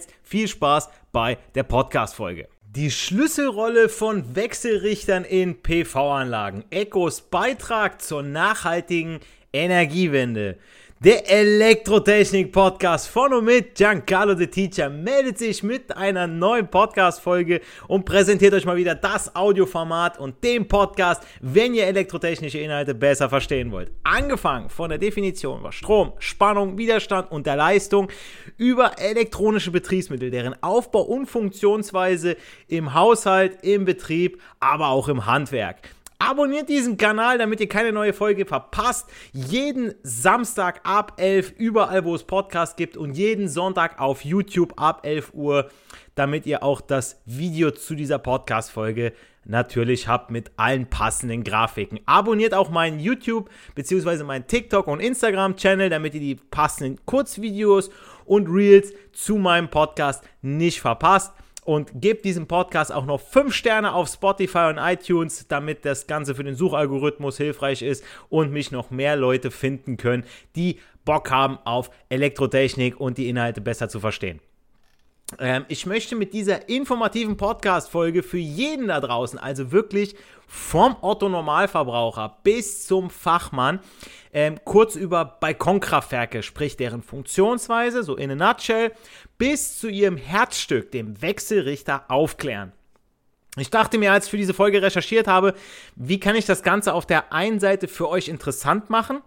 jetzt viel Spaß bei der Podcast-Folge. Die Schlüsselrolle von Wechselrichtern in PV-Anlagen. Ecos Beitrag zur nachhaltigen Energiewende. Der Elektrotechnik-Podcast von und mit Giancarlo the Teacher meldet sich mit einer neuen Podcast-Folge und präsentiert euch mal wieder das Audioformat und den Podcast, wenn ihr elektrotechnische Inhalte besser verstehen wollt. Angefangen von der Definition über Strom, Spannung, Widerstand und der Leistung über elektronische Betriebsmittel, deren Aufbau und Funktionsweise im Haushalt, im Betrieb, aber auch im Handwerk. Abonniert diesen Kanal, damit ihr keine neue Folge verpasst. Jeden Samstag ab 11 überall, wo es Podcasts gibt und jeden Sonntag auf YouTube ab 11 Uhr, damit ihr auch das Video zu dieser Podcast-Folge natürlich habt mit allen passenden Grafiken. Abonniert auch meinen YouTube bzw. meinen TikTok und Instagram-Channel, damit ihr die passenden Kurzvideos und Reels zu meinem Podcast nicht verpasst und gebt diesem Podcast auch noch 5 Sterne auf Spotify und iTunes, damit das Ganze für den Suchalgorithmus hilfreich ist und mich noch mehr Leute finden können, die Bock haben auf Elektrotechnik und die Inhalte besser zu verstehen. Ähm, ich möchte mit dieser informativen Podcast-Folge für jeden da draußen, also wirklich vom Otto Normalverbraucher bis zum Fachmann, ähm, kurz über Balkonkraftwerke, sprich deren Funktionsweise, so in a nutshell, bis zu ihrem Herzstück, dem Wechselrichter, aufklären. Ich dachte mir, als ich für diese Folge recherchiert habe, wie kann ich das Ganze auf der einen Seite für euch interessant machen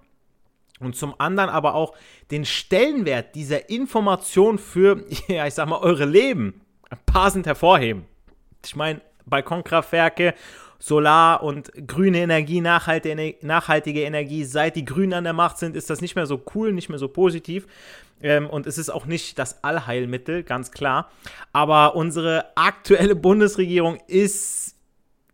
und zum anderen aber auch den Stellenwert dieser Information für, ja, ich sag mal, eure Leben passend hervorheben. Ich meine, Balkonkraftwerke Solar und grüne Energie, nachhaltige Energie. Seit die Grünen an der Macht sind, ist das nicht mehr so cool, nicht mehr so positiv. Ähm, und es ist auch nicht das Allheilmittel, ganz klar. Aber unsere aktuelle Bundesregierung ist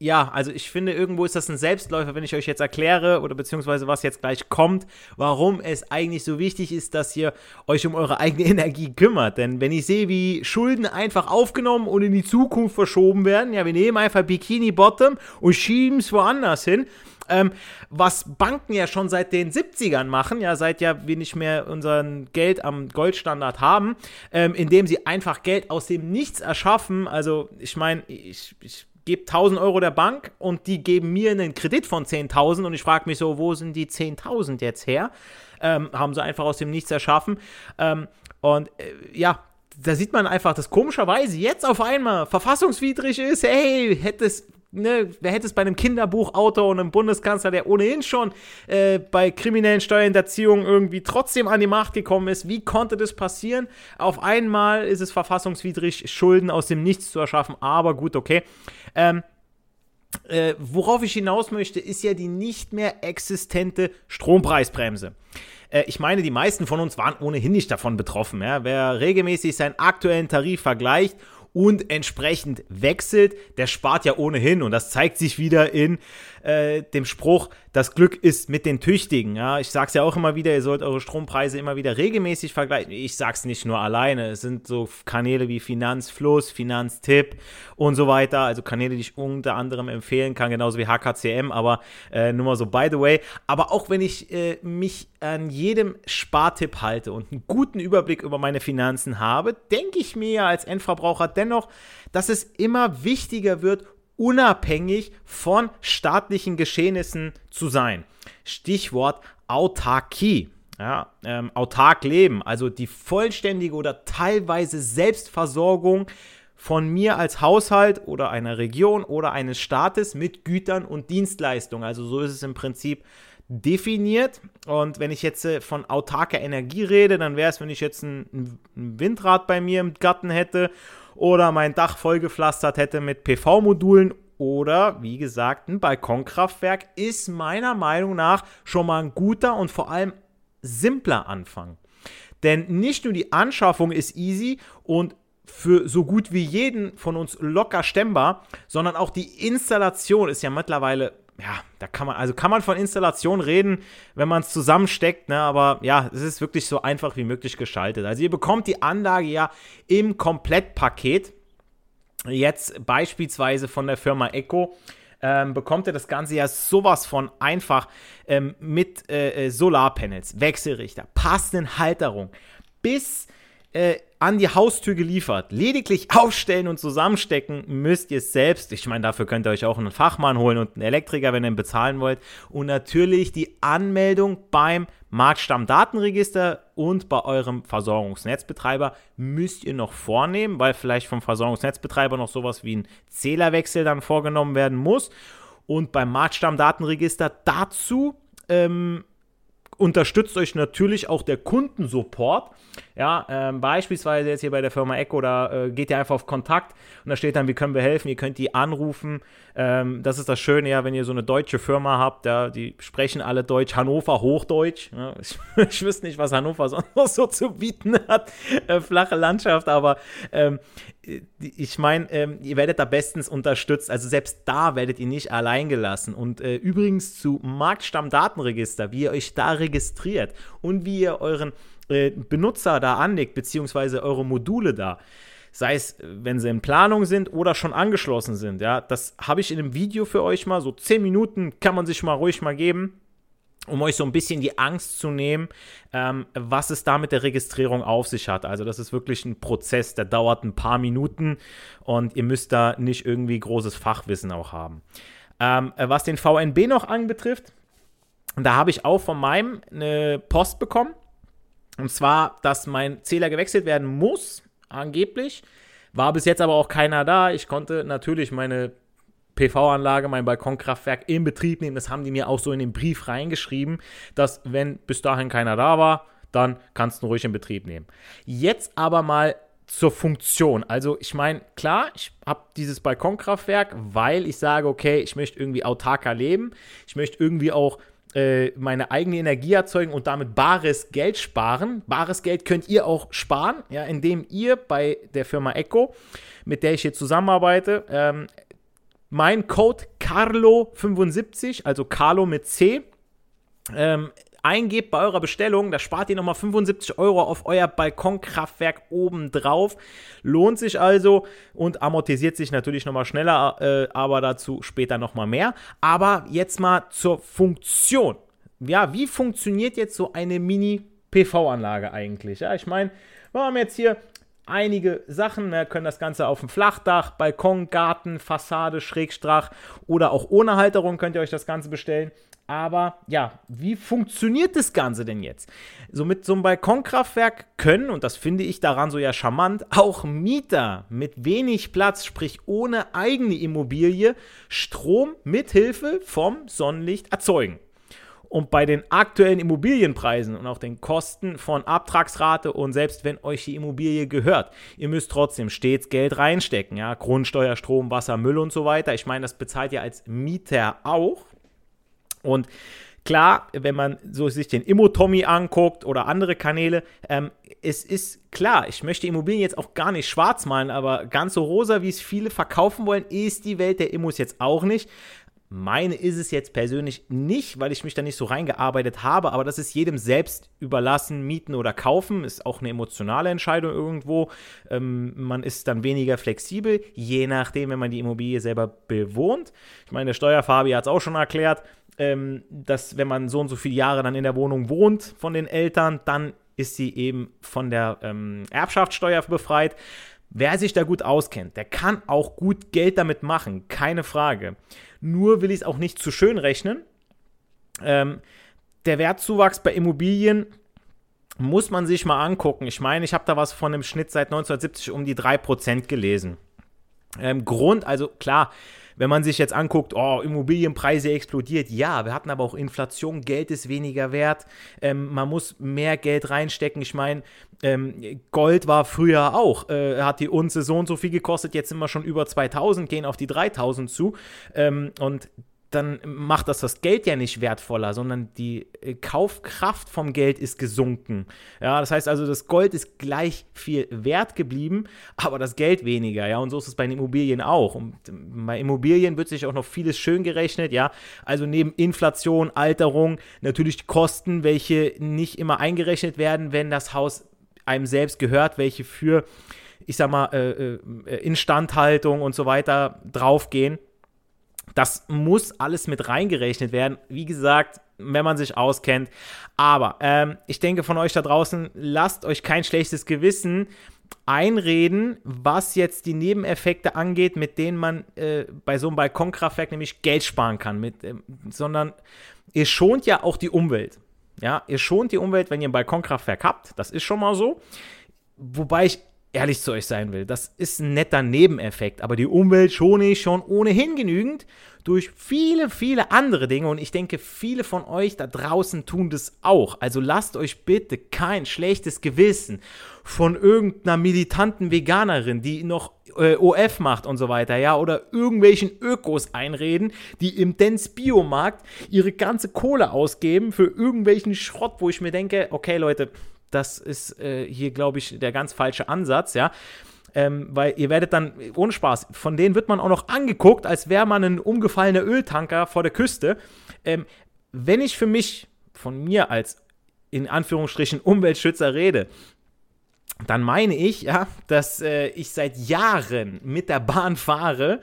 ja, also ich finde, irgendwo ist das ein Selbstläufer, wenn ich euch jetzt erkläre oder beziehungsweise was jetzt gleich kommt, warum es eigentlich so wichtig ist, dass ihr euch um eure eigene Energie kümmert. Denn wenn ich sehe, wie Schulden einfach aufgenommen und in die Zukunft verschoben werden, ja, wir nehmen einfach Bikini Bottom und schieben es woanders hin. Ähm, was Banken ja schon seit den 70ern machen, ja, seit ja wir nicht mehr unser Geld am Goldstandard haben, ähm, indem sie einfach Geld aus dem Nichts erschaffen. Also, ich meine, ich, ich gebe 1000 Euro der Bank und die geben mir einen Kredit von 10.000 und ich frage mich so, wo sind die 10.000 jetzt her? Ähm, haben sie einfach aus dem Nichts erschaffen. Ähm, und äh, ja, da sieht man einfach, dass komischerweise jetzt auf einmal verfassungswidrig ist. Hey, hätte es ne, wer hätte es bei einem Kinderbuchautor und einem Bundeskanzler, der ohnehin schon äh, bei kriminellen Steuerhinterziehungen irgendwie trotzdem an die Macht gekommen ist, wie konnte das passieren? Auf einmal ist es verfassungswidrig, Schulden aus dem Nichts zu erschaffen, aber gut, okay. Ähm, äh, worauf ich hinaus möchte, ist ja die nicht mehr existente Strompreisbremse äh, ich meine, die meisten von uns waren ohnehin nicht davon betroffen. Ja? Wer regelmäßig seinen aktuellen Tarif vergleicht und entsprechend wechselt, der spart ja ohnehin. Und das zeigt sich wieder in äh, dem Spruch, das Glück ist mit den Tüchtigen. Ja, ich sage es ja auch immer wieder, ihr sollt eure Strompreise immer wieder regelmäßig vergleichen. Ich sage es nicht nur alleine. Es sind so Kanäle wie Finanzfluss, Finanztipp und so weiter. Also Kanäle, die ich unter anderem empfehlen kann, genauso wie HKCM, aber äh, nur mal so by the way. Aber auch wenn ich äh, mich an jedem Spartipp halte und einen guten Überblick über meine Finanzen habe, denke ich mir ja als Endverbraucher dennoch, dass es immer wichtiger wird, unabhängig von staatlichen Geschehnissen zu sein. Stichwort Autarkie. Ja, ähm, autark leben, also die vollständige oder teilweise Selbstversorgung von mir als Haushalt oder einer Region oder eines Staates mit Gütern und Dienstleistungen. Also so ist es im Prinzip definiert. Und wenn ich jetzt äh, von autarker Energie rede, dann wäre es, wenn ich jetzt ein, ein, Windrad bei mir im Garten hätte oder mein Dach vollgepflastert hätte mit PV-Modulen oder, wie gesagt, ein Balkonkraftwerk, ist meiner Meinung nach schon mal ein guter und vor allem simpler Anfang. Denn nicht nur die Anschaffung ist easy und für so gut wie jeden von uns locker stemmbar, sondern auch die Installation ist ja mittlerweile, ja, da kann man, also kann man von Installation reden, wenn man es zusammensteckt, ne, aber ja, es ist wirklich so einfach wie möglich geschaltet. Also ihr bekommt die Anlage ja im Komplettpaket, jetzt beispielsweise von der Firma Echo, ähm, bekommt ihr das Ganze ja sowas von einfach ähm, mit äh, äh Solarpanels, Wechselrichter, passenden Halterung bis äh, an die Haustür geliefert. Lediglich aufstellen und zusammenstecken müsst ihr es selbst. Ich meine, dafür könnt ihr euch auch einen Fachmann holen und einen Elektriker, wenn ihr ihn bezahlen wollt. Und natürlich die Anmeldung beim Marktstammdatenregister und bei eurem Versorgungsnetzbetreiber müsst ihr noch vornehmen, weil vielleicht vom Versorgungsnetzbetreiber noch sowas wie ein Zählerwechsel dann vorgenommen werden muss. Und beim Marktstammdatenregister dazu ähm, unterstützt euch natürlich auch der Kundensupport. Ja, ähm, beispielsweise jetzt hier bei der Firma Echo, da äh, geht ihr einfach auf Kontakt und da steht dann, wie können wir helfen? Ihr könnt die anrufen. Ähm, das ist das Schöne, ja, wenn ihr so eine deutsche Firma habt, ja, die sprechen alle Deutsch, Hannover Hochdeutsch. Ja, ich, ich wüsste nicht, was Hannover sonst noch so zu bieten hat. Äh, flache Landschaft, aber ähm, ich meine, ähm, ihr werdet da bestens unterstützt. Also selbst da werdet ihr nicht allein gelassen. Und äh, übrigens zu Marktstammdatenregister, wie ihr euch da registriert und wie ihr euren äh, Benutzer da anlegt, beziehungsweise eure Module da. Sei es, wenn sie in Planung sind oder schon angeschlossen sind. Ja, das habe ich in einem Video für euch mal. So 10 Minuten kann man sich mal ruhig mal geben um euch so ein bisschen die Angst zu nehmen, ähm, was es da mit der Registrierung auf sich hat. Also das ist wirklich ein Prozess, der dauert ein paar Minuten und ihr müsst da nicht irgendwie großes Fachwissen auch haben. Ähm, was den VNB noch anbetrifft, da habe ich auch von meinem eine Post bekommen. Und zwar, dass mein Zähler gewechselt werden muss, angeblich. War bis jetzt aber auch keiner da. Ich konnte natürlich meine PV-Anlage, mein Balkonkraftwerk in Betrieb nehmen. Das haben die mir auch so in den Brief reingeschrieben, dass wenn bis dahin keiner da war, dann kannst du ruhig in Betrieb nehmen. Jetzt aber mal zur Funktion. Also ich meine, klar, ich habe dieses Balkonkraftwerk, weil ich sage, okay, ich möchte irgendwie autarker leben. Ich möchte irgendwie auch äh, meine eigene Energie erzeugen und damit bares Geld sparen. Bares Geld könnt ihr auch sparen, ja, indem ihr bei der Firma Echo, mit der ich hier zusammenarbeite, ähm, mein Code Carlo75, also Carlo mit C, ähm, eingebt bei eurer Bestellung, da spart ihr nochmal 75 Euro auf euer Balkonkraftwerk obendrauf. Lohnt sich also und amortisiert sich natürlich nochmal schneller, äh, aber dazu später nochmal mehr. Aber jetzt mal zur Funktion. Ja, wie funktioniert jetzt so eine Mini-PV-Anlage eigentlich? Ja, ich meine, wir haben jetzt hier einige Sachen. Wir können das Ganze auf dem Flachdach, Balkon, Garten, Fassade, Schrägstrach oder auch ohne Halterung könnt ihr euch das Ganze bestellen. Aber ja, wie funktioniert das Ganze denn jetzt? So mit so einem Balkonkraftwerk können, und das finde ich daran so ja charmant, auch Mieter mit wenig Platz, sprich ohne eigene Immobilie, Strom mithilfe vom Sonnenlicht erzeugen. Und bei den aktuellen Immobilienpreisen und auch den Kosten von Abtragsrate und selbst wenn euch die Immobilie gehört, ihr müsst trotzdem stets Geld reinstecken, ja, Grundsteuer, Strom, Wasser, Müll und so weiter. Ich meine, das bezahlt ihr als Mieter auch. Und klar, wenn man so sich den Immo-Tommy anguckt oder andere Kanäle, ähm, es ist klar, ich möchte Immobilien jetzt auch gar nicht schwarz malen, aber ganz so rosa, wie es viele verkaufen wollen, ist die Welt der Immos jetzt auch nicht. Meine ist es jetzt persönlich nicht, weil ich mich da nicht so reingearbeitet habe, aber das ist jedem selbst überlassen, mieten oder kaufen. Ist auch eine emotionale Entscheidung irgendwo. Ähm, man ist dann weniger flexibel, je nachdem, wenn man die Immobilie selber bewohnt. Ich meine, der Steuerfabi hat es auch schon erklärt, ähm, dass wenn man so und so viele Jahre dann in der Wohnung wohnt von den Eltern, dann ist sie eben von der ähm, Erbschaftssteuer befreit. Wer sich da gut auskennt, der kann auch gut Geld damit machen, keine Frage. Nur will ich es auch nicht zu schön rechnen. Ähm, der Wertzuwachs bei Immobilien muss man sich mal angucken. Ich meine, ich habe da was von einem Schnitt seit 1970 um die 3% gelesen. Ähm, Grund, also klar, wenn man sich jetzt anguckt, oh, Immobilienpreise explodiert, ja, wir hatten aber auch Inflation, Geld ist weniger wert, ähm, man muss mehr Geld reinstecken. Ich meine, ähm, Gold war früher auch, äh, hat die Unze so und so viel gekostet, jetzt sind wir schon über 2000, gehen auf die 3000 zu. Ähm, und dann macht das das Geld ja nicht wertvoller, sondern die äh, Kaufkraft vom Geld ist gesunken. Ja, das heißt also, das Gold ist gleich viel wert geblieben, aber das Geld weniger. Ja, und so ist es bei den Immobilien auch. Und bei Immobilien wird sich auch noch vieles schön gerechnet. Ja, also neben Inflation, Alterung, natürlich die Kosten, welche nicht immer eingerechnet werden, wenn das Haus einem selbst gehört, welche für, ich sag mal, äh, äh, Instandhaltung und so weiter draufgehen. Das muss alles mit reingerechnet werden. Wie gesagt, wenn man sich auskennt. Aber ähm, ich denke von euch da draußen, lasst euch kein schlechtes Gewissen einreden, was jetzt die Nebeneffekte angeht, mit denen man äh, bei so einem Balkonkraftwerk nämlich Geld sparen kann. Mit, äh, sondern ihr schont ja auch die Umwelt. Ja, ihr schont die Umwelt, wenn ihr ein Balkonkraftwerk habt. Das ist schon mal so. Wobei ich ehrlich zu euch sein will. Das ist ein netter Nebeneffekt, aber die Umwelt schone ich schon ohnehin genügend durch viele, viele andere Dinge und ich denke, viele von euch da draußen tun das auch. Also lasst euch bitte kein schlechtes Gewissen von irgendeiner militanten Veganerin, die noch äh, OF macht und so weiter, ja, oder irgendwelchen Ökos einreden, die im Dens Biomarkt ihre ganze Kohle ausgeben für irgendwelchen Schrott, wo ich mir denke, okay Leute, das ist äh, hier, glaube ich, der ganz falsche Ansatz, ja. Ähm, weil ihr werdet dann, ohne Spaß, von denen wird man auch noch angeguckt, als wäre man ein umgefallener Öltanker vor der Küste. Ähm, wenn ich für mich, von mir als in Anführungsstrichen Umweltschützer rede, dann meine ich, ja, dass äh, ich seit Jahren mit der Bahn fahre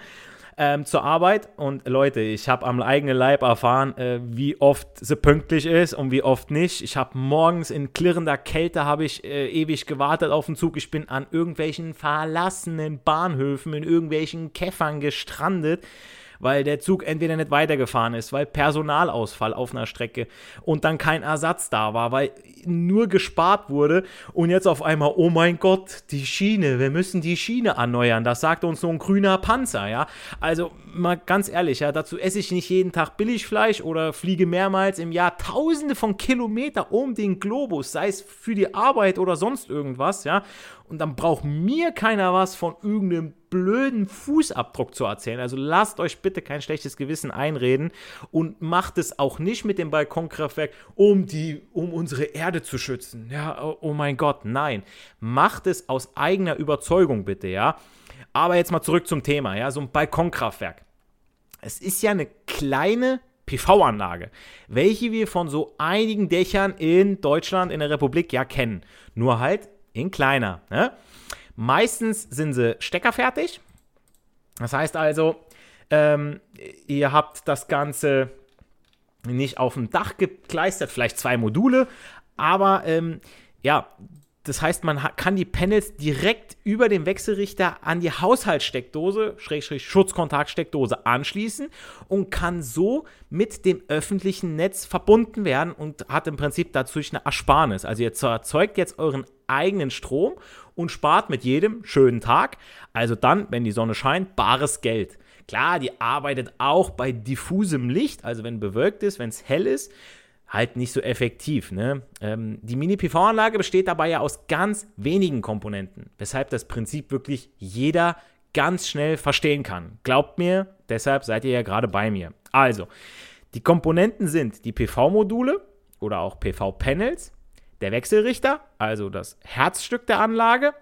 ähm, zur Arbeit. Und Leute, ich habe am eigenen Leib erfahren, äh, wie oft sie pünktlich ist und wie oft nicht. Ich habe morgens in klirrender Kälte habe ich äh, ewig gewartet auf den Zug. Ich bin an irgendwelchen verlassenen Bahnhöfen in irgendwelchen Käffern gestrandet weil der Zug entweder nicht weitergefahren ist, weil Personalausfall auf einer Strecke und dann kein Ersatz da war, weil nur gespart wurde und jetzt auf einmal, oh mein Gott, die Schiene, wir müssen die Schiene erneuern. Das sagt uns so ein grüner Panzer, ja. Also mal ganz ehrlich, ja, dazu esse ich nicht jeden Tag Billigfleisch oder fliege mehrmals im Jahr tausende von Kilometer um den Globus, sei es für die Arbeit oder sonst irgendwas, ja. Und dann braucht mir keiner was von irgendeinem blöden Fußabdruck zu erzählen. Also lasst euch bitte kein schlechtes Gewissen einreden und macht es auch nicht mit dem Balkonkraftwerk, um die, um unsere Erde zu schützen. Ja, oh, oh mein Gott, nein. Macht es aus eigener Überzeugung bitte, ja. Aber jetzt mal zurück zum Thema, ja, so ein Balkonkraftwerk. Es ist ja eine kleine PV-Anlage, welche wir von so einigen Dächern in Deutschland, in der Republik ja kennen. Nur halt in kleiner. Ne? Meistens sind sie steckerfertig. Das heißt also, ähm, ihr habt das Ganze nicht auf dem Dach gekleistert, vielleicht zwei Module, aber ähm, ja, das heißt, man kann die Panels direkt über den Wechselrichter an die Haushaltssteckdose, Schrägstrich Schutzkontaktsteckdose anschließen und kann so mit dem öffentlichen Netz verbunden werden und hat im Prinzip dadurch eine Ersparnis. Also ihr erzeugt jetzt euren eigenen Strom und spart mit jedem schönen Tag, also dann, wenn die Sonne scheint, bares Geld. Klar, die arbeitet auch bei diffusem Licht, also wenn bewölkt ist, wenn es hell ist, halt nicht so effektiv. Ne? Ähm, die Mini-PV-Anlage besteht dabei ja aus ganz wenigen Komponenten, weshalb das Prinzip wirklich jeder ganz schnell verstehen kann. Glaubt mir, deshalb seid ihr ja gerade bei mir. Also, die Komponenten sind die PV-Module oder auch PV-Panels, der Wechselrichter, also das Herzstück der Anlage,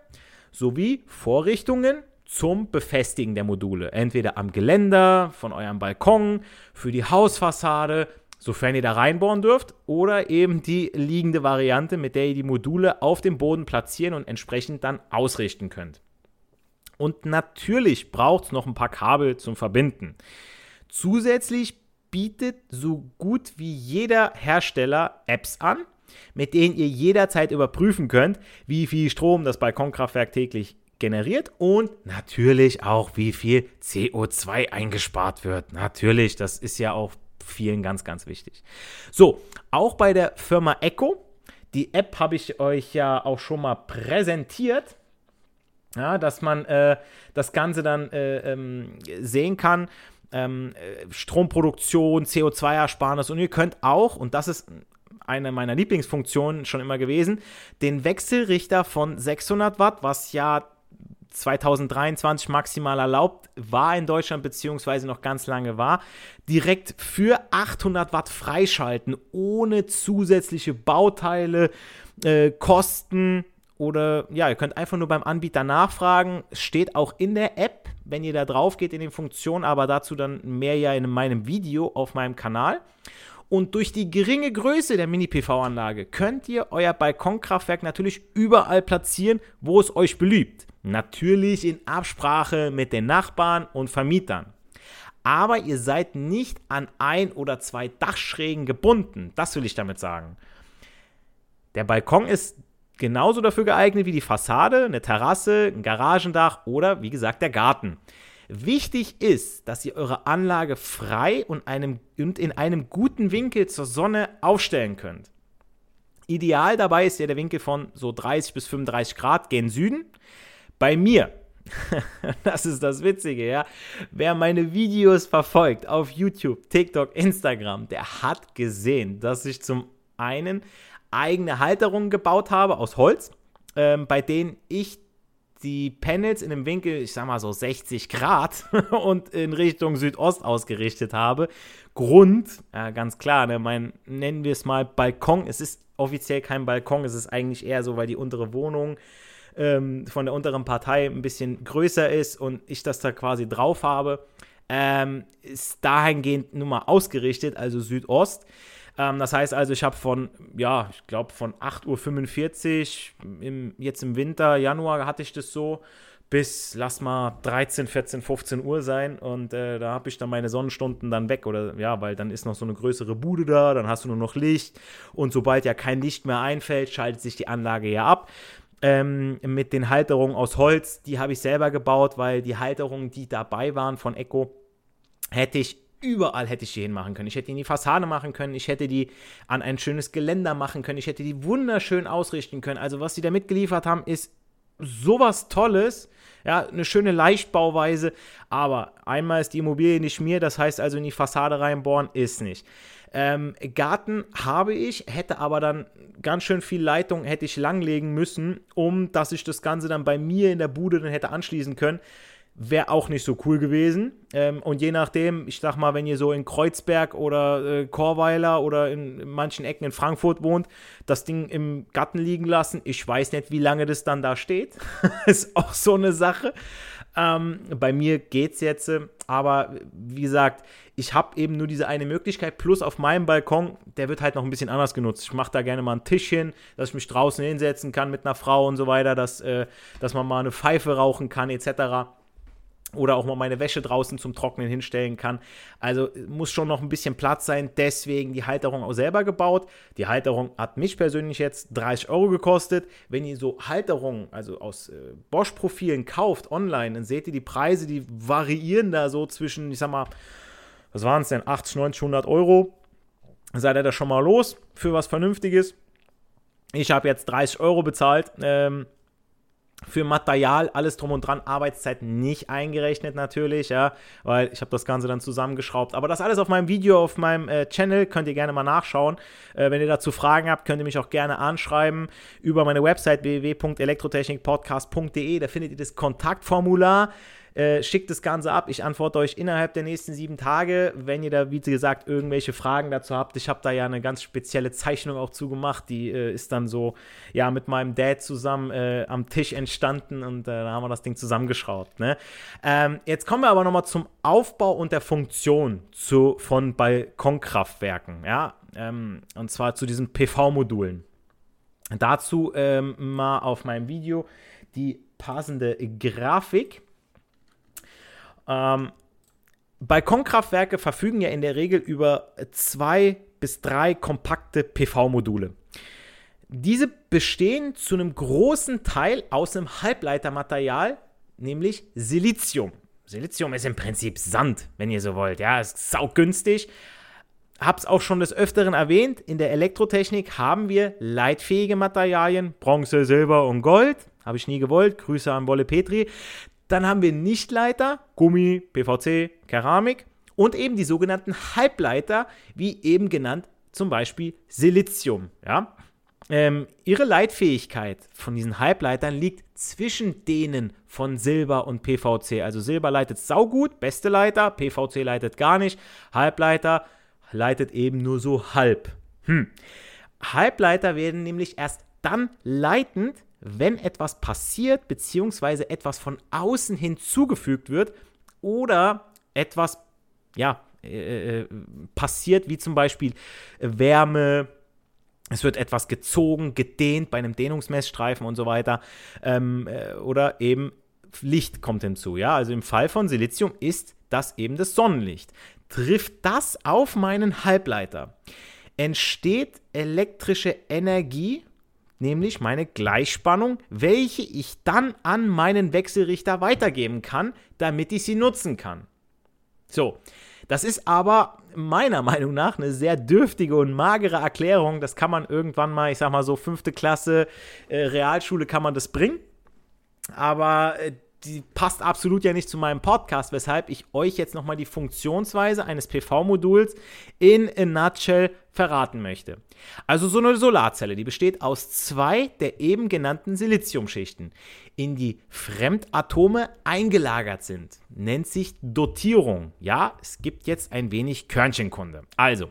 sowie Vorrichtungen zum Befestigen der Module. Entweder am Geländer, von eurem Balkon, für die Hausfassade, sofern ihr da reinbohren dürft, oder eben die liegende Variante, mit der ihr die Module auf dem Boden platzieren und entsprechend dann ausrichten könnt. Und natürlich braucht es noch ein paar Kabel zum Verbinden. Zusätzlich bietet so gut wie jeder Hersteller Apps an, mit denen ihr jederzeit überprüfen könnt, wie viel Strom das Balkonkraftwerk täglich generiert und natürlich auch, wie viel CO2 eingespart wird. Natürlich, das ist ja auch vielen ganz, ganz wichtig. So, auch bei der Firma Echo. Die App habe ich euch ja auch schon mal präsentiert. Ja, dass man äh, das Ganze dann äh, ähm, sehen kann, ähm, äh, Stromproduktion, CO2-Ersparnis und ihr könnt auch, und das ist eine meiner Lieblingsfunktionen schon immer gewesen, den Wechselrichter von 600 Watt, was ja 2023 maximal erlaubt war in Deutschland, beziehungsweise noch ganz lange war, direkt für 800 Watt freischalten, ohne zusätzliche Bauteile, äh, Kosten oder ja, ihr könnt einfach nur beim Anbieter nachfragen. Steht auch in der App, wenn ihr da drauf geht in den Funktionen, aber dazu dann mehr ja in meinem Video auf meinem Kanal. Und durch die geringe Größe der Mini-PV-Anlage könnt ihr euer Balkonkraftwerk natürlich überall platzieren, wo es euch beliebt. Natürlich in Absprache mit den Nachbarn und Vermietern. Aber ihr seid nicht an ein oder zwei Dachschrägen gebunden. Das will ich damit sagen. Der Balkon ist genauso dafür geeignet wie die Fassade, eine Terrasse, ein Garagendach oder wie gesagt der Garten. Wichtig ist, dass ihr eure Anlage frei und, einem, und in einem guten Winkel zur Sonne aufstellen könnt. Ideal dabei ist ja der Winkel von so 30 bis 35 Grad gen Süden. Bei mir, das ist das Witzige, ja. Wer meine Videos verfolgt auf YouTube, TikTok, Instagram, der hat gesehen, dass ich zum einen eigene Halterungen gebaut habe aus Holz, ähm, bei denen ich die Panels in einem Winkel, ich sag mal so 60 Grad und in Richtung Südost ausgerichtet habe. Grund, ja, ganz klar, ne, mein, nennen wir es mal Balkon. Es ist offiziell kein Balkon, es ist eigentlich eher so, weil die untere Wohnung ähm, von der unteren Partei ein bisschen größer ist und ich das da quasi drauf habe. Ähm, ist dahingehend nun mal ausgerichtet, also Südost. Ähm, das heißt also, ich habe von, ja, ich glaube von 8.45 Uhr im, jetzt im Winter, Januar hatte ich das so, bis, lass mal 13, 14, 15 Uhr sein und äh, da habe ich dann meine Sonnenstunden dann weg oder ja, weil dann ist noch so eine größere Bude da, dann hast du nur noch Licht und sobald ja kein Licht mehr einfällt, schaltet sich die Anlage ja ab. Ähm, mit den Halterungen aus Holz, die habe ich selber gebaut, weil die Halterungen, die dabei waren von Echo, hätte ich überall hätte ich die hinmachen können. Ich hätte die in die Fassade machen können, ich hätte die an ein schönes Geländer machen können, ich hätte die wunderschön ausrichten können. Also was sie da mitgeliefert haben, ist sowas Tolles. Ja, eine schöne Leichtbauweise, aber einmal ist die Immobilie nicht mir, das heißt also in die Fassade reinbohren ist nicht. Ähm, Garten habe ich, hätte aber dann ganz schön viel Leitung hätte ich langlegen müssen, um dass ich das Ganze dann bei mir in der Bude dann hätte anschließen können wäre auch nicht so cool gewesen. Ähm, und je nachdem, ich sag mal, wenn ihr so in Kreuzberg oder äh, Chorweiler oder in, in, manchen Ecken in Frankfurt wohnt, das Ding im Garten liegen lassen. Ich weiß nicht, wie lange das dann da steht. ist auch so eine Sache. Ähm, bei mir geht's jetzt, äh, aber wie gesagt, ich habe eben nur diese eine Möglichkeit. Plus auf meinem Balkon, der wird halt noch ein bisschen anders genutzt. Ich mache da gerne mal einen Tisch hin, dass ich mich draußen hinsetzen kann mit einer Frau und so weiter, dass, äh, dass man mal eine Pfeife rauchen kann, etc oder auch mal meine Wäsche draußen zum Trocknen hinstellen kann. Also muss schon noch ein bisschen Platz sein, deswegen die Halterung auch selber gebaut. Die Halterung hat mich persönlich jetzt 30 Euro gekostet. Wenn ihr so Halterungen, also aus äh, Bosch-Profilen kauft online, dann seht ihr die Preise, die variieren da so zwischen, ich sag mal, was waren es denn, 80, 90, 100 Euro. Seid ihr da schon mal los für was Vernünftiges? Ich habe jetzt 30 Euro bezahlt. Ähm, für Material, alles drum und dran, Arbeitszeit nicht eingerechnet natürlich, ja, weil ich habe das Ganze dann zusammengeschraubt. Aber das alles auf meinem Video, auf meinem äh, Channel, könnt ihr gerne mal nachschauen. Äh, wenn ihr dazu Fragen habt, könnt ihr mich auch gerne anschreiben über meine Website www.elektrotechnikpodcast.de, da findet ihr das Kontaktformular. Äh, schickt das Ganze ab. Ich antworte euch innerhalb der nächsten sieben Tage. Wenn ihr da, wie gesagt, irgendwelche Fragen dazu habt, ich habe da ja eine ganz spezielle Zeichnung auch zugemacht. Die äh, ist dann so, ja, mit meinem Dad zusammen äh, am Tisch entstanden und äh, da haben wir das Ding zusammengeschraubt. Ne? Ähm, jetzt kommen wir aber nochmal zum Aufbau und der Funktion zu, von Balkonkraftwerken. Ja, ähm, und zwar zu diesen PV-Modulen. Dazu ähm, mal auf meinem Video die passende Grafik. Ähm, Balkonkraftwerke verfügen ja in der Regel über zwei bis drei kompakte PV-Module. Diese bestehen zu einem großen Teil aus einem Halbleitermaterial, nämlich Silizium. Silizium ist im Prinzip Sand, wenn ihr so wollt. Ja, ist saugünstig. Hab's auch schon des Öfteren erwähnt. In der Elektrotechnik haben wir leitfähige Materialien, Bronze, Silber und Gold. Habe ich nie gewollt. Grüße an Wolle Petri. Dann haben wir Nichtleiter, Gummi, PVC, Keramik. und eben die sogenannten Halbleiter, wie eben genannt zum Beispiel Silizium. Ja? Ähm, ihre Leitfähigkeit von diesen Halbleitern liegt zwischen denen von Silber und PVC. Also Silber leitet saugut, beste Leiter, PVC leitet gar nicht, Halbleiter leitet eben nur so halb. Hm. Halbleiter werden nämlich erst dann leitend, wenn etwas passiert, beziehungsweise etwas von außen hinzugefügt wird oder etwas, ja, äh, äh passiert, wie zum Beispiel Wärme, es wird etwas gezogen, gedehnt bei einem Dehnungsmessstreifen und so weiter. Ähm, äh, oder eben Licht kommt hinzu. Ja? Also im Fall von Silizium ist das eben das Sonnenlicht. Trifft das auf meinen Halbleiter, entsteht elektrische Energie, nämlich meine Gleichspannung, welche ich dann an meinen Wechselrichter weitergeben kann, damit ich sie nutzen kann. So, das ist aber meiner Meinung nach eine sehr dürftige und magere Erklärung. Das kann man irgendwann mal, ich sag mal so, fünfte Klasse äh, Realschule kann man das bringen. Aber äh, die passt absolut ja nicht zu meinem Podcast, weshalb ich euch jetzt nochmal die Funktionsweise eines PV-Moduls in a nutshell verraten möchte. Also so eine Solarzelle, die besteht aus zwei der eben genannten Siliziumschichten, in die Fremdatome eingelagert sind. Nennt sich Dotierung. Ja, es gibt jetzt ein wenig Körnchenkunde. Also,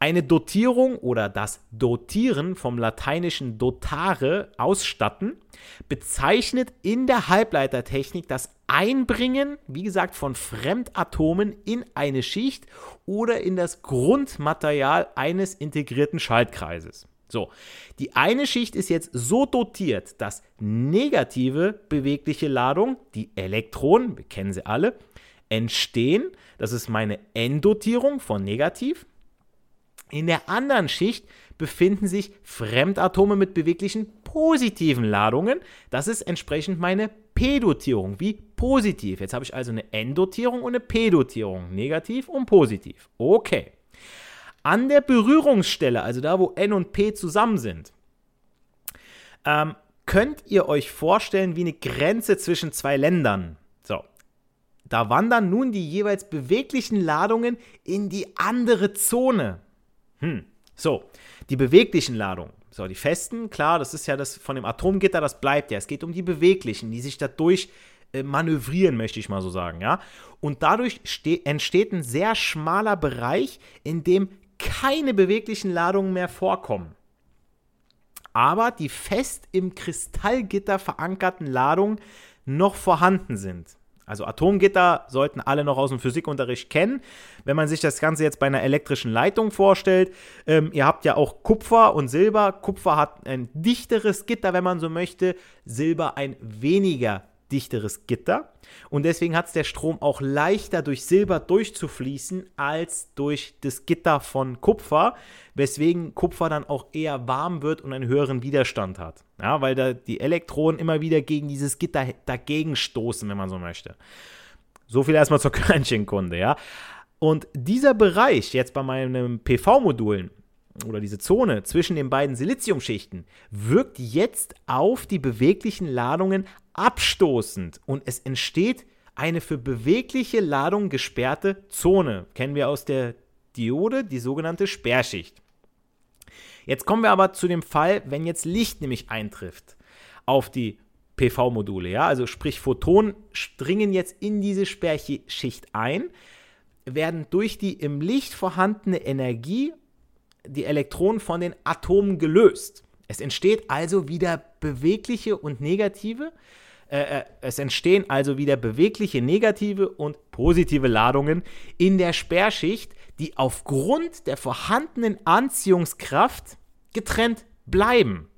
eine Dotierung oder das Dotieren vom lateinischen dotare ausstatten bezeichnet in der Halbleitertechnik das Einbringen, wie gesagt, von Fremdatomen in eine Schicht oder in das Grundmaterial eines integrierten Schaltkreises. So, die eine Schicht ist jetzt so dotiert, dass negative bewegliche Ladung, die Elektronen, wir kennen sie alle, entstehen. Das ist meine N-Dotierung von negativ. In der anderen Schicht befinden sich Fremdatome mit beweglichen positiven Ladungen. Das ist entsprechend meine P-Dotierung, wie positiv. Jetzt habe ich also eine N-Dotierung und eine P-Dotierung, negativ und positiv. Okay. An der Berührungsstelle, also da, wo N und P zusammen sind, ähm, könnt ihr euch vorstellen wie eine Grenze zwischen zwei Ländern. So. Da wandern nun die jeweils beweglichen Ladungen in die andere Zone. Hm. So, die beweglichen Ladungen. So, die festen, klar, das ist ja das von dem Atomgitter, das bleibt ja. Es geht um die beweglichen, die sich dadurch äh, manövrieren, möchte ich mal so sagen, ja. Und dadurch entsteht ein sehr schmaler Bereich, in dem keine beweglichen Ladungen mehr vorkommen. Aber die fest im Kristallgitter verankerten Ladungen noch vorhanden sind. Also Atomgitter sollten alle noch aus dem Physikunterricht kennen. Wenn man sich das Ganze jetzt bei einer elektrischen Leitung vorstellt, ähm, ihr habt ja auch Kupfer und Silber. Kupfer hat ein dichteres Gitter, wenn man so möchte. Silber ein weniger dichteres Gitter und deswegen hat es der Strom auch leichter durch Silber durchzufließen als durch das Gitter von Kupfer, weswegen Kupfer dann auch eher warm wird und einen höheren Widerstand hat. Ja, weil da die Elektronen immer wieder gegen dieses Gitter dagegen stoßen, wenn man so möchte. So viel erstmal zur Körnchenkunde, ja. Und dieser Bereich jetzt bei meinen PV-Modulen, oder diese Zone zwischen den beiden Siliziumschichten wirkt jetzt auf die beweglichen Ladungen abstoßend und es entsteht eine für bewegliche Ladung gesperrte Zone. Kennen wir aus der Diode, die sogenannte Sperrschicht. Jetzt kommen wir aber zu dem Fall, wenn jetzt Licht nämlich eintrifft auf die PV-Module, ja, also sprich Photonen dringen jetzt in diese Sperrschicht ein, werden durch die im Licht vorhandene Energie die Elektronen von den Atomen gelöst. Es entsteht also wieder bewegliche und negative, äh, äh, es entstehen also wieder bewegliche negative und positive Ladungen in der Sperrschicht, die aufgrund der vorhandenen Anziehungskraft getrennt bleiben.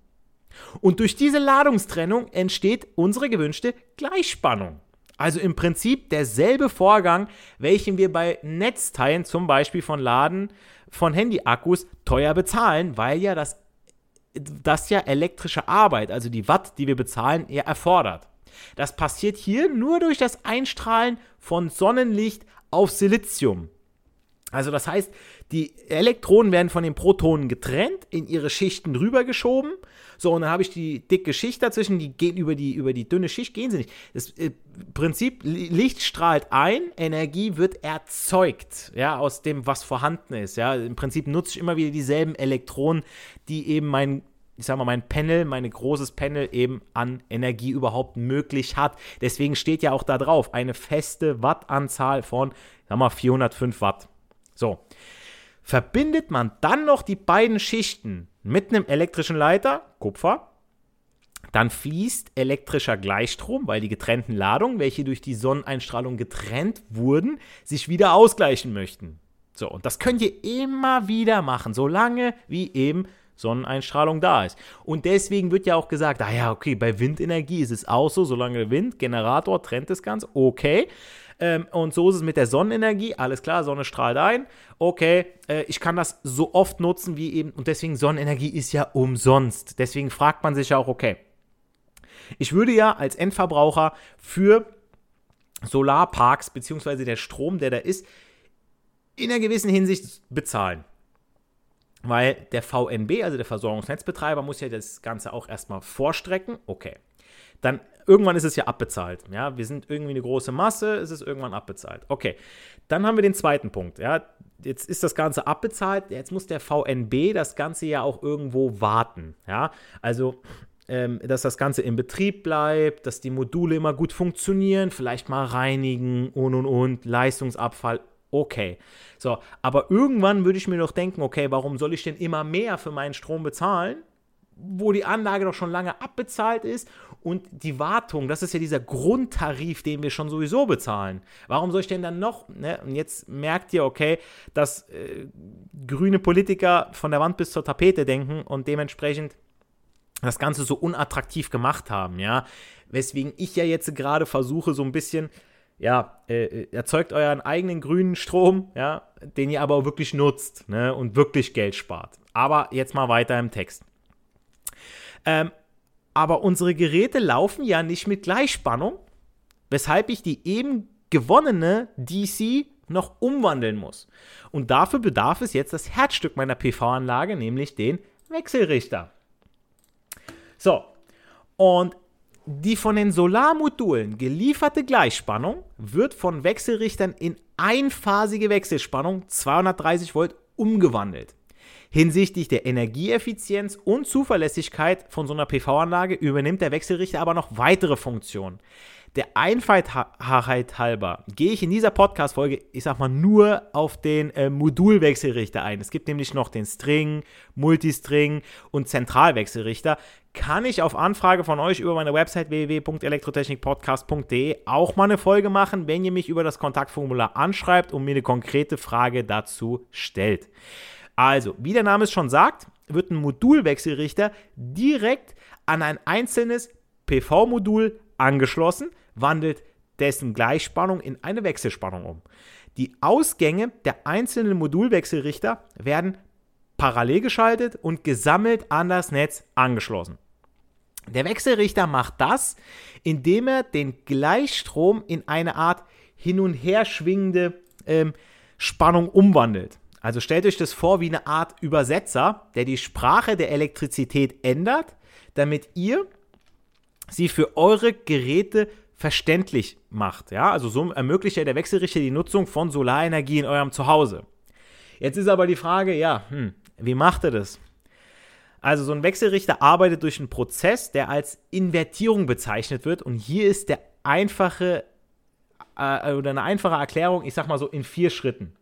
Und durch diese Ladungstrennung entsteht unsere gewünschte Gleichspannung. Also im Prinzip derselbe Vorgang, welchen wir bei Netzteilen, zum Beispiel von Laden von Handyakkus, teuer bezahlen, weil ja das, das ja elektrische Arbeit, also die Watt, die wir bezahlen, ja erfordert. Das passiert hier nur durch das Einstrahlen von Sonnenlicht auf Silizium. Also das heißt, die Elektronen werden von den Protonen getrennt, in ihre Schichten rübergeschoben. So, und dann habe ich die dicke Schicht dazwischen, die gehen über die, über die dünne Schicht, gehen sie nicht. Das äh, Prinzip, Licht strahlt ein, Energie wird erzeugt, ja, aus dem, was vorhanden ist. Ja. Im Prinzip nutze ich immer wieder dieselben Elektronen, die eben mein ich sag mal, mein Panel, mein großes Panel eben an Energie überhaupt möglich hat. Deswegen steht ja auch da drauf, eine feste Wattanzahl von, sag mal, 405 Watt. So. Verbindet man dann noch die beiden Schichten mit einem elektrischen Leiter, Kupfer, dann fließt elektrischer Gleichstrom, weil die getrennten Ladungen, welche durch die Sonneneinstrahlung getrennt wurden, sich wieder ausgleichen möchten. So, und das könnt ihr immer wieder machen, solange wie eben Sonneneinstrahlung da ist. Und deswegen wird ja auch gesagt, ah ja, okay, bei Windenergie ist es auch so, solange der Wind, Generator trennt das Ganze, okay. Ähm, und so ist es mit der Sonnenenergie. Alles klar, Sonne strahlt ein. Okay, äh, ich kann das so oft nutzen wie eben. Und deswegen Sonnenenergie ist ja umsonst. Deswegen fragt man sich ja auch, okay. Ich würde ja als Endverbraucher für Solarparks, beziehungsweise der Strom, der da ist, in einer gewissen Hinsicht bezahlen. Weil der VNB, also der Versorgungsnetzbetreiber, muss ja das Ganze auch erstmal vorstrecken. Okay. Dann irgendwann ist es ja abbezahlt. Ja, wir sind irgendwie eine große Masse, es ist irgendwann abbezahlt. Okay. Dann haben wir den zweiten Punkt. Ja, jetzt ist das Ganze abbezahlt. Jetzt muss der VNB das Ganze ja auch irgendwo warten. Ja, also ähm, dass das Ganze in Betrieb bleibt, dass die Module immer gut funktionieren, vielleicht mal reinigen und und und, Leistungsabfall, okay. So, aber irgendwann würde ich mir doch denken, okay, warum soll ich denn immer mehr für meinen Strom bezahlen? wo die Anlage doch schon lange abbezahlt ist und die Wartung, das ist ja dieser Grundtarif, den wir schon sowieso bezahlen. Warum soll ich denn dann noch, ne? und jetzt merkt ihr, okay, dass äh, grüne Politiker von der Wand bis zur Tapete denken und dementsprechend das Ganze so unattraktiv gemacht haben, ja, weswegen ich ja jetzt gerade versuche, so ein bisschen ja, äh, äh, erzeugt euren eigenen grünen Strom, ja, den ihr aber auch wirklich nutzt ne, und wirklich Geld spart. Aber jetzt mal weiter im Text. Ähm, aber unsere Geräte laufen ja nicht mit Gleichspannung, weshalb ich die eben gewonnene DC noch umwandeln muss. Und dafür bedarf es jetzt das Herzstück meiner PV-Anlage, nämlich den Wechselrichter. So, und die von den Solarmodulen gelieferte Gleichspannung wird von Wechselrichtern in einphasige Wechselspannung 230 Volt umgewandelt. Hinsichtlich der Energieeffizienz und Zuverlässigkeit von so einer PV-Anlage übernimmt der Wechselrichter aber noch weitere Funktionen. Der Einfachheit halber gehe ich in dieser Podcast-Folge, ich sag mal, nur auf den äh, Modulwechselrichter ein. Es gibt nämlich noch den String, Multistring und Zentralwechselrichter. Kann ich auf Anfrage von euch über meine Website www.elektrotechnikpodcast.de auch mal eine Folge machen, wenn ihr mich über das Kontaktformular anschreibt und mir eine konkrete Frage dazu stellt. Also, wie der Name es schon sagt, wird ein Modulwechselrichter direkt an ein einzelnes PV-Modul angeschlossen, wandelt dessen Gleichspannung in eine Wechselspannung um. Die Ausgänge der einzelnen Modulwechselrichter werden parallel geschaltet und gesammelt an das Netz angeschlossen. Der Wechselrichter macht das, indem er den Gleichstrom in eine Art hin und her schwingende ähm, Spannung umwandelt. Also stellt euch das vor wie eine Art Übersetzer, der die Sprache der Elektrizität ändert, damit ihr sie für eure Geräte verständlich macht. Ja, also so ermöglicht ja der Wechselrichter die Nutzung von Solarenergie in eurem Zuhause. Jetzt ist aber die Frage, ja, hm, wie macht er das? Also so ein Wechselrichter arbeitet durch einen Prozess, der als Invertierung bezeichnet wird. Und hier ist der einfache äh, oder eine einfache Erklärung, ich sag mal so in vier Schritten.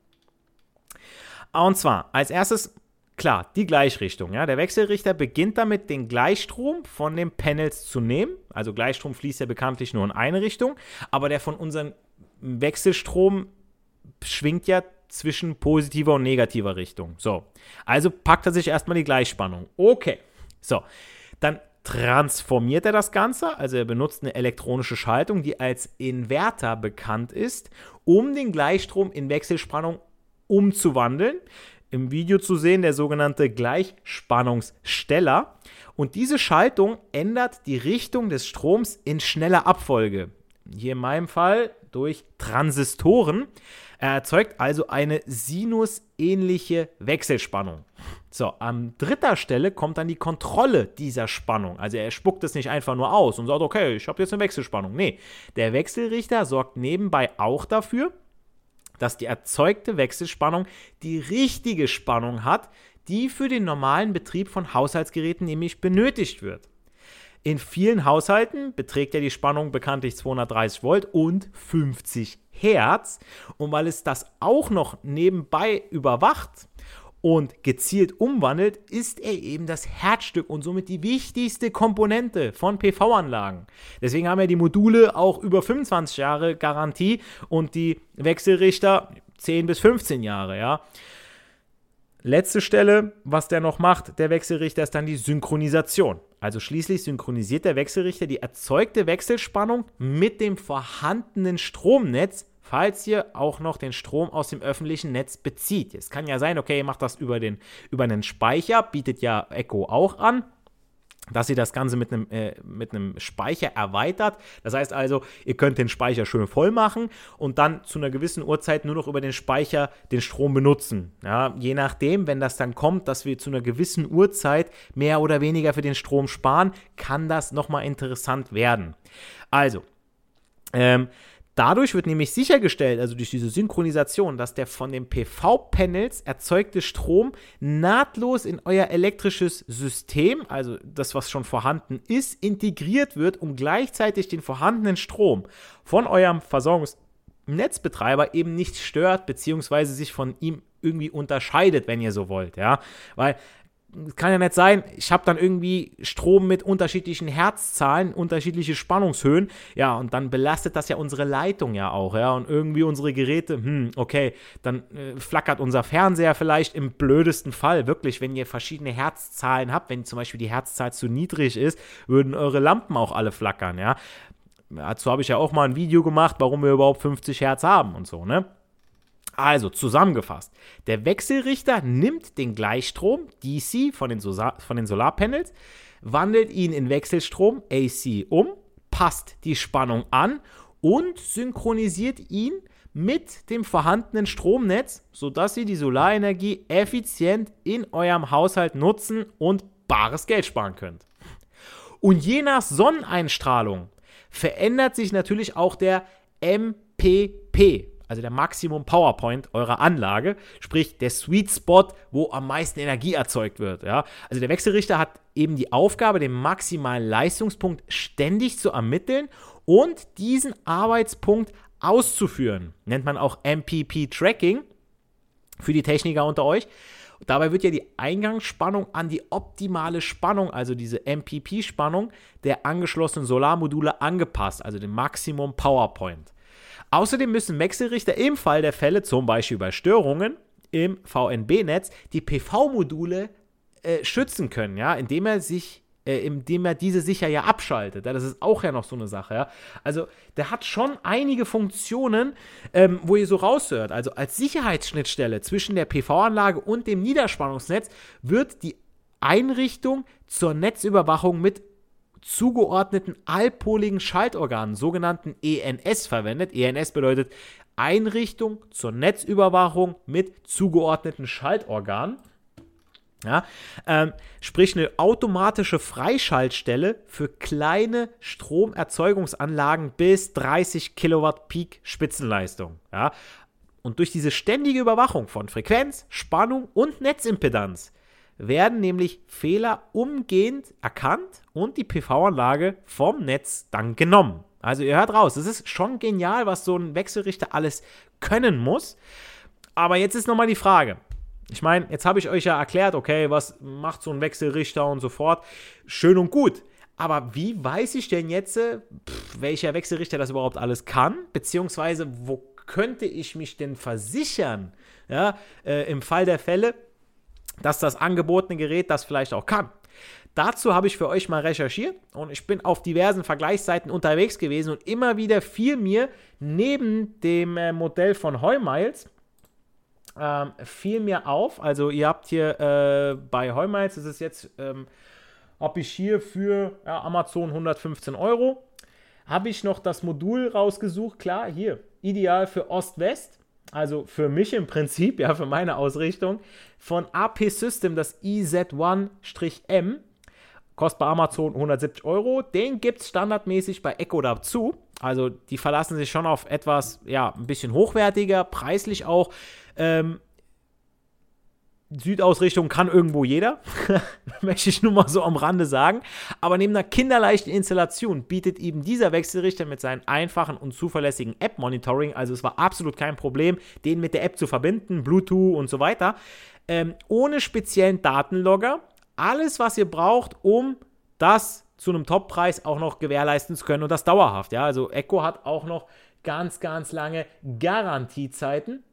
Und zwar als erstes Klar, die Gleichrichtung. Ja? Der Wechselrichter beginnt damit, den Gleichstrom von den Panels zu nehmen. Also Gleichstrom fließt ja bekanntlich nur in eine Richtung, aber der von unserem Wechselstrom schwingt ja zwischen positiver und negativer Richtung. So, also packt er sich erstmal die Gleichspannung. Okay, so, dann transformiert er das Ganze, also er benutzt eine elektronische Schaltung, die als Inverter bekannt ist, um den Gleichstrom in Wechselspannung umzuwandeln im Video zu sehen, der sogenannte Gleichspannungssteller. Und diese Schaltung ändert die Richtung des Stroms in schneller Abfolge. Hier in meinem Fall, durch Transistoren. Er erzeugt also eine sinusähnliche Wechselspannung. So, an dritter Stelle kommt dann die Kontrolle dieser Spannung. Also er spuckt es nicht einfach nur aus und sagt, okay, ich habe jetzt eine Wechselspannung. Nee, der Wechselrichter sorgt nebenbei auch dafür, dass die erzeugte Wechselspannung die richtige Spannung hat, die für den normalen Betrieb von Haushaltsgeräten nämlich benötigt wird. In vielen Haushalten beträgt ja die Spannung bekanntlich 230 Volt und 50 Hertz. Und weil es das auch noch nebenbei überwacht und gezielt umwandelt, ist er eben das Herzstück und somit die wichtigste Komponente von PV-Anlagen. Deswegen haben ja die Module auch über 25 Jahre Garantie und die Wechselrichter 10 bis 15 Jahre, ja. Letzte Stelle, was der noch macht, der Wechselrichter, ist dann die Synchronisation. Also schließlich synchronisiert der Wechselrichter die erzeugte Wechselspannung mit dem vorhandenen Stromnetz, falls ihr auch noch den Strom aus dem öffentlichen Netz bezieht. Es kann ja sein, okay, ihr macht das über, den, über einen Speicher, bietet ja Echo auch an dass ihr das Ganze mit einem, äh, mit einem Speicher erweitert. Das heißt also, ihr könnt den Speicher schön voll machen und dann zu einer gewissen Uhrzeit nur noch über den Speicher den Strom benutzen. Ja, je nachdem, wenn das dann kommt, dass wir zu einer gewissen Uhrzeit mehr oder weniger für den Strom sparen, kann das nochmal interessant werden. Also, ähm, Dadurch wird nämlich sichergestellt, also durch diese Synchronisation, dass der von den PV-Panels erzeugte Strom nahtlos in euer elektrisches System, also das, was schon vorhanden ist, integriert wird, um gleichzeitig den vorhandenen Strom von eurem Versorgungsnetzbetreiber eben nicht stört, beziehungsweise sich von ihm irgendwie unterscheidet, wenn ihr so wollt, ja. Weil kann ja nicht sein, ich habe dann irgendwie Strom mit unterschiedlichen Herzzahlen, unterschiedliche Spannungshöhen, ja, und dann belastet das ja unsere Leitung ja auch, ja, und irgendwie unsere Geräte, hm, okay, dann äh, flackert unser Fernseher vielleicht im blödesten Fall, wirklich, wenn ihr verschiedene Herzzahlen habt, wenn zum Beispiel die Herzzahl zu niedrig ist, würden eure Lampen auch alle flackern, ja. Dazu habe ich ja auch mal ein Video gemacht, warum wir überhaupt 50 Hertz haben und so, ne? Also zusammengefasst, der Wechselrichter nimmt den Gleichstrom DC von den, Solar von den Solarpanels, wandelt ihn in Wechselstrom AC um, passt die Spannung an und synchronisiert ihn mit dem vorhandenen Stromnetz, sodass ihr die Solarenergie effizient in eurem Haushalt nutzen und bares Geld sparen könnt. Und je nach Sonneneinstrahlung verändert sich natürlich auch der MPP, also der Maximum PowerPoint eurer Anlage, sprich der Sweet Spot, wo am meisten Energie erzeugt wird. Ja? Also der Wechselrichter hat eben die Aufgabe, den maximalen Leistungspunkt ständig zu ermitteln und diesen Arbeitspunkt auszuführen. Nennt man auch MPP-Tracking für die Techniker unter euch. Dabei wird ja die Eingangsspannung an die optimale Spannung, also diese MPP-Spannung der angeschlossenen Solarmodule angepasst, also den Maximum PowerPoint. Außerdem müssen Wechselrichter im Fall der Fälle, zum Beispiel bei Störungen im VNB-Netz, die PV-Module äh, schützen können, ja, indem er sich äh, indem er diese sicher ja abschaltet. Ja, das ist auch ja noch so eine Sache. Ja. Also der hat schon einige Funktionen, ähm, wo ihr so raushört. Also als Sicherheitsschnittstelle zwischen der PV-Anlage und dem Niederspannungsnetz wird die Einrichtung zur Netzüberwachung mit zugeordneten allpoligen Schaltorganen, sogenannten ENS, verwendet. ENS bedeutet Einrichtung zur Netzüberwachung mit zugeordneten Schaltorganen. Ja, ähm, sprich eine automatische Freischaltstelle für kleine Stromerzeugungsanlagen bis 30 Kilowatt Peak Spitzenleistung. Ja, und durch diese ständige Überwachung von Frequenz, Spannung und Netzimpedanz werden nämlich Fehler umgehend erkannt und die PV-Anlage vom Netz dann genommen. Also ihr hört raus, es ist schon genial, was so ein Wechselrichter alles können muss. Aber jetzt ist nochmal die Frage. Ich meine, jetzt habe ich euch ja erklärt, okay, was macht so ein Wechselrichter und so fort. Schön und gut. Aber wie weiß ich denn jetzt, pff, welcher Wechselrichter das überhaupt alles kann? Beziehungsweise, wo könnte ich mich denn versichern? Ja, äh, im Fall der Fälle, dass das angebotene Gerät das vielleicht auch kann. Dazu habe ich für euch mal recherchiert und ich bin auf diversen Vergleichsseiten unterwegs gewesen und immer wieder fiel mir neben dem äh, Modell von Heumiles ähm, fiel mir auf, also ihr habt hier äh, bei Heumiles, das ist jetzt, ähm, habe ich hier für ja, Amazon 115 Euro, habe ich noch das Modul rausgesucht. Klar, hier, ideal für Ost-West. Also für mich im Prinzip, ja, für meine Ausrichtung. Von AP System, das IZ1-M. Kostet bei Amazon 170 Euro. Den gibt es standardmäßig bei Echo dazu. Also die verlassen sich schon auf etwas, ja, ein bisschen hochwertiger, preislich auch. Ähm, Südausrichtung kann irgendwo jeder, möchte ich nur mal so am Rande sagen. Aber neben einer kinderleichten Installation bietet eben dieser Wechselrichter mit seinem einfachen und zuverlässigen App-Monitoring, also es war absolut kein Problem, den mit der App zu verbinden, Bluetooth und so weiter, ähm, ohne speziellen Datenlogger. Alles, was ihr braucht, um das zu einem Toppreis auch noch gewährleisten zu können und das dauerhaft. Ja, also Echo hat auch noch ganz, ganz lange Garantiezeiten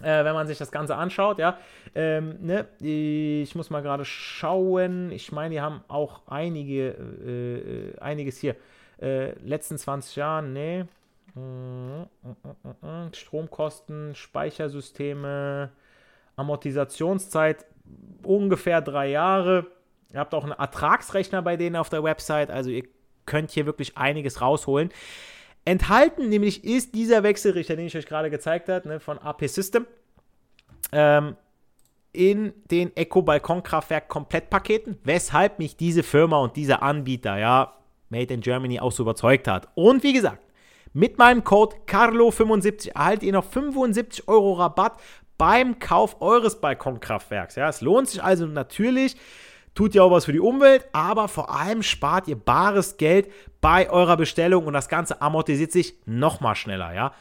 äh, wenn man sich das Ganze anschaut, ja. Ähm, ne? Ich muss mal gerade schauen. Ich meine, die haben auch einige, äh, äh einiges hier. Äh, letzten 20 Jahren, ne. Stromkosten, Speichersysteme, Amortisationszeit ungefähr drei Jahre. Ihr habt auch einen Ertragsrechner bei denen auf der Website, also ihr könnt hier wirklich einiges rausholen. Enthalten nämlich ist dieser Wechselrichter, den ich euch gerade gezeigt habe, ne, von AP System, ähm, in den Eco Balkonkraftwerk Komplettpaketen, weshalb mich diese Firma und dieser Anbieter, ja, Made in Germany auch so überzeugt hat. Und wie gesagt, mit meinem Code Carlo75 erhaltet ihr noch 75 Euro Rabatt beim Kauf eures Balkonkraftwerks. Ja, es lohnt sich also natürlich, tut ja auch was für die Umwelt, aber vor allem spart ihr bares Geld bei eurer Bestellung und das Ganze amortisiert sich nochmal schneller, ja.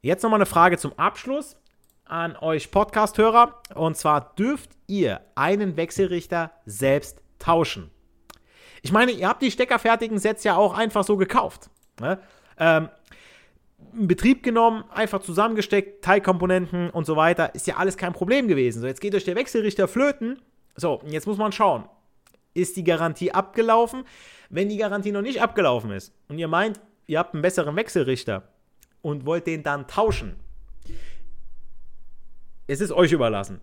Jetzt nochmal eine Frage zum Abschluss an euch Podcast-Hörer und zwar dürft ihr einen Wechselrichter selbst tauschen. Ich meine, ihr habt die steckerfertigen Sets ja auch einfach so gekauft. Ne? Ähm, in Betrieb genommen, einfach zusammengesteckt, Teilkomponenten und so weiter, ist ja alles kein Problem gewesen. So, jetzt geht euch der Wechselrichter flöten. So, jetzt muss man schauen. Ist die Garantie abgelaufen? Wenn die Garantie noch nicht abgelaufen ist und ihr meint, ihr habt einen besseren Wechselrichter und wollt den dann tauschen, es ist euch überlassen.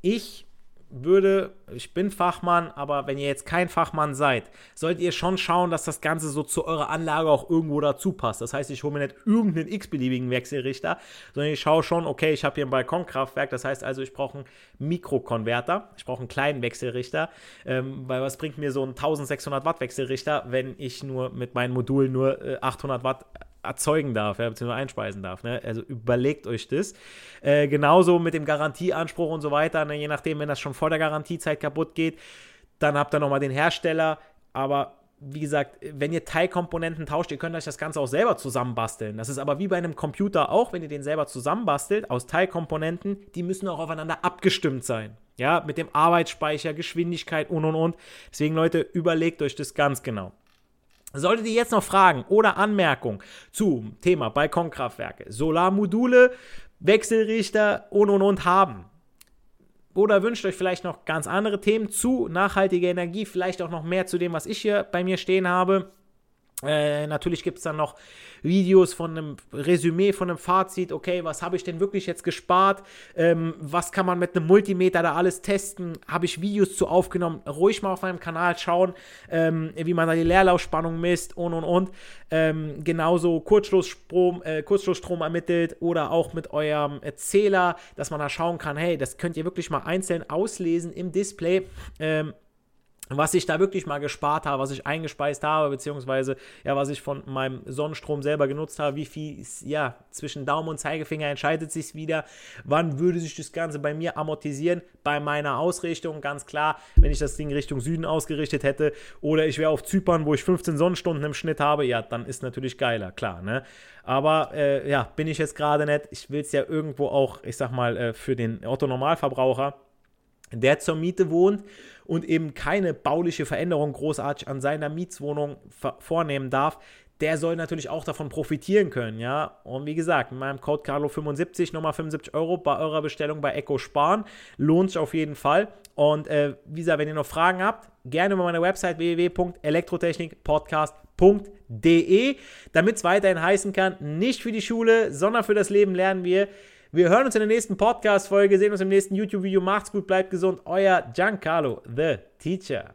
Ich würde, ich bin Fachmann, aber wenn ihr jetzt kein Fachmann seid, solltet ihr schon schauen, dass das Ganze so zu eurer Anlage auch irgendwo dazu passt. Das heißt, ich hole mir nicht irgendeinen x-beliebigen Wechselrichter, sondern ich schaue schon, okay, ich habe hier ein Balkonkraftwerk, das heißt also, ich brauche einen Mikrokonverter, ich brauche einen kleinen Wechselrichter, ähm, weil was bringt mir so ein 1600 Watt Wechselrichter, wenn ich nur mit meinen Modulen nur äh, 800 Watt erzeugen darf, ja, beziehungsweise einspeisen darf. Ne? Also überlegt euch das. Äh, genauso mit dem Garantieanspruch und so weiter, ne? je nachdem, wenn das schon vor der Garantiezeit kaputt geht, dann habt ihr nochmal den Hersteller. Aber wie gesagt, wenn ihr Teilkomponenten tauscht, ihr könnt euch das Ganze auch selber zusammenbasteln. Das ist aber wie bei einem Computer auch, wenn ihr den selber zusammenbastelt aus Teilkomponenten, die müssen auch aufeinander abgestimmt sein. Ja, mit dem Arbeitsspeicher, Geschwindigkeit und und und. Deswegen, Leute, überlegt euch das ganz genau. Solltet ihr jetzt noch Fragen oder Anmerkungen zum Thema Balkonkraftwerke, Solarmodule, Wechselrichter und und und haben, oder wünscht euch vielleicht noch ganz andere Themen zu nachhaltiger Energie, vielleicht auch noch mehr zu dem, was ich hier bei mir stehen habe, äh, natürlich gibt es dann noch Videos von einem Resümee, von einem Fazit. Okay, was habe ich denn wirklich jetzt gespart? Ähm, was kann man mit einem Multimeter da alles testen? Habe ich Videos zu aufgenommen? Ruhig mal auf meinem Kanal schauen, ähm, wie man da die Leerlaufspannung misst und und und. Ähm, genauso Kurzschlussstrom, äh, Kurzschlussstrom ermittelt oder auch mit eurem Zähler, dass man da schauen kann, hey, das könnt ihr wirklich mal einzeln auslesen im Display. Was ich da wirklich mal gespart habe, was ich eingespeist habe, beziehungsweise ja, was ich von meinem Sonnenstrom selber genutzt habe, wie viel, ja, zwischen Daumen und Zeigefinger entscheidet sich wieder, wann würde sich das Ganze bei mir amortisieren, bei meiner Ausrichtung, ganz klar, wenn ich das Ding Richtung Süden ausgerichtet hätte oder ich wäre auf Zypern, wo ich 15 Sonnenstunden im Schnitt habe, ja, dann ist natürlich geiler, klar, ne, aber äh, ja, bin ich jetzt gerade nicht, ich will es ja irgendwo auch, ich sag mal, äh, für den Otto-Normalverbraucher, der zur Miete wohnt und eben keine bauliche Veränderung großartig an seiner Mietswohnung vornehmen darf, der soll natürlich auch davon profitieren können, ja. Und wie gesagt, mit meinem Code Carlo75 nochmal 75 Euro bei eurer Bestellung bei Echo sparen. Lohnt sich auf jeden Fall. Und äh, wie gesagt, wenn ihr noch Fragen habt, gerne über meine Website www.elektrotechnikpodcast.de, damit es weiterhin heißen kann, nicht für die Schule, sondern für das Leben lernen wir. Wir hören uns in der nächsten Podcast-Folge, sehen uns im nächsten YouTube-Video. Macht's gut, bleibt gesund. Euer Giancarlo, the Teacher.